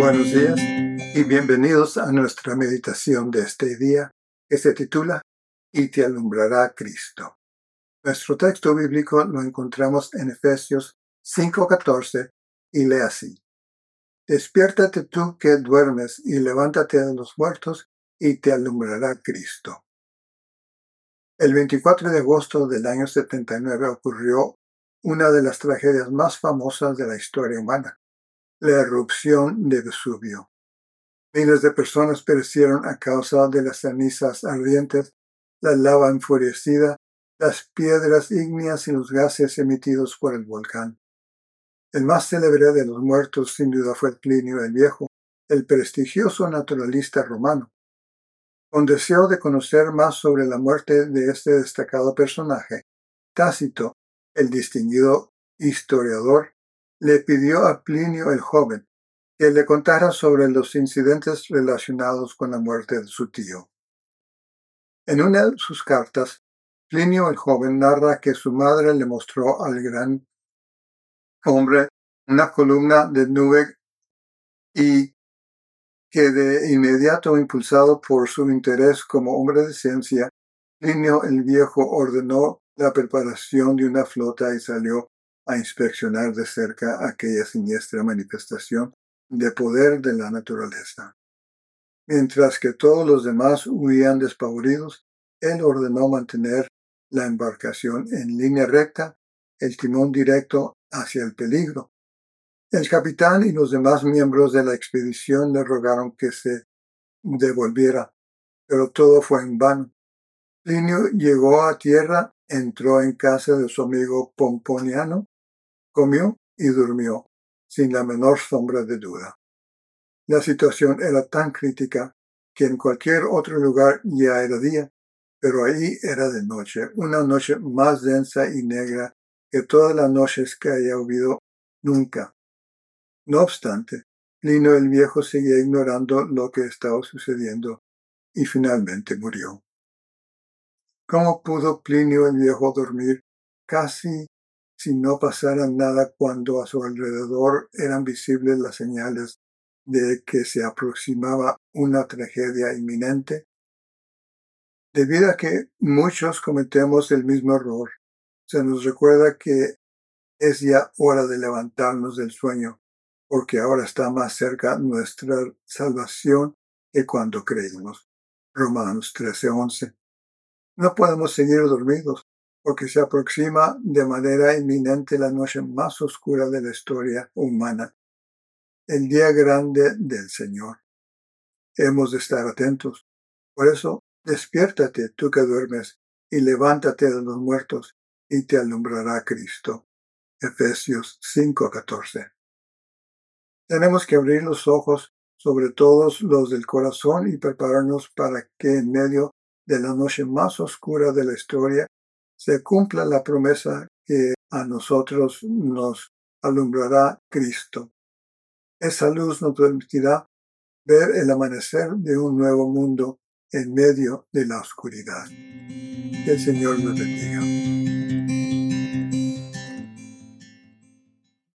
Buenos días y bienvenidos a nuestra meditación de este día que se titula Y te alumbrará Cristo. Nuestro texto bíblico lo encontramos en Efesios 5:14 y lee así. Despiértate tú que duermes y levántate de los muertos y te alumbrará Cristo. El 24 de agosto del año 79 ocurrió una de las tragedias más famosas de la historia humana, la erupción de Vesubio. Miles de personas perecieron a causa de las cenizas ardientes, la lava enfurecida, las piedras ígneas y los gases emitidos por el volcán. El más célebre de los muertos sin duda fue Plinio el Viejo, el prestigioso naturalista romano. Con deseo de conocer más sobre la muerte de este destacado personaje, Tácito, el distinguido historiador, le pidió a Plinio el joven que le contara sobre los incidentes relacionados con la muerte de su tío. En una de sus cartas, Plinio el joven narra que su madre le mostró al gran hombre una columna de nube y que de inmediato impulsado por su interés como hombre de ciencia, Plinio el Viejo ordenó la preparación de una flota y salió a inspeccionar de cerca aquella siniestra manifestación de poder de la naturaleza. Mientras que todos los demás huían despavoridos, él ordenó mantener la embarcación en línea recta, el timón directo hacia el peligro. El capitán y los demás miembros de la expedición le rogaron que se devolviera, pero todo fue en vano. Plinio llegó a tierra, entró en casa de su amigo Pomponiano, comió y durmió, sin la menor sombra de duda. La situación era tan crítica que en cualquier otro lugar ya era día, pero ahí era de noche, una noche más densa y negra que todas las noches que haya habido nunca. No obstante, Lino el Viejo seguía ignorando lo que estaba sucediendo y finalmente murió. ¿Cómo pudo Plinio el Viejo dormir casi si no pasara nada cuando a su alrededor eran visibles las señales de que se aproximaba una tragedia inminente? Debido a que muchos cometemos el mismo error, se nos recuerda que es ya hora de levantarnos del sueño, porque ahora está más cerca nuestra salvación que cuando creímos. Romanos 13:11. No podemos seguir dormidos, porque se aproxima de manera inminente la noche más oscura de la historia humana, el día grande del Señor. Hemos de estar atentos. Por eso, despiértate tú que duermes, y levántate de los muertos, y te alumbrará Cristo. Efesios 5:14. Tenemos que abrir los ojos sobre todos los del corazón y prepararnos para que en medio de la noche más oscura de la historia se cumpla la promesa que a nosotros nos alumbrará Cristo. Esa luz nos permitirá ver el amanecer de un nuevo mundo en medio de la oscuridad. Que el Señor nos bendiga.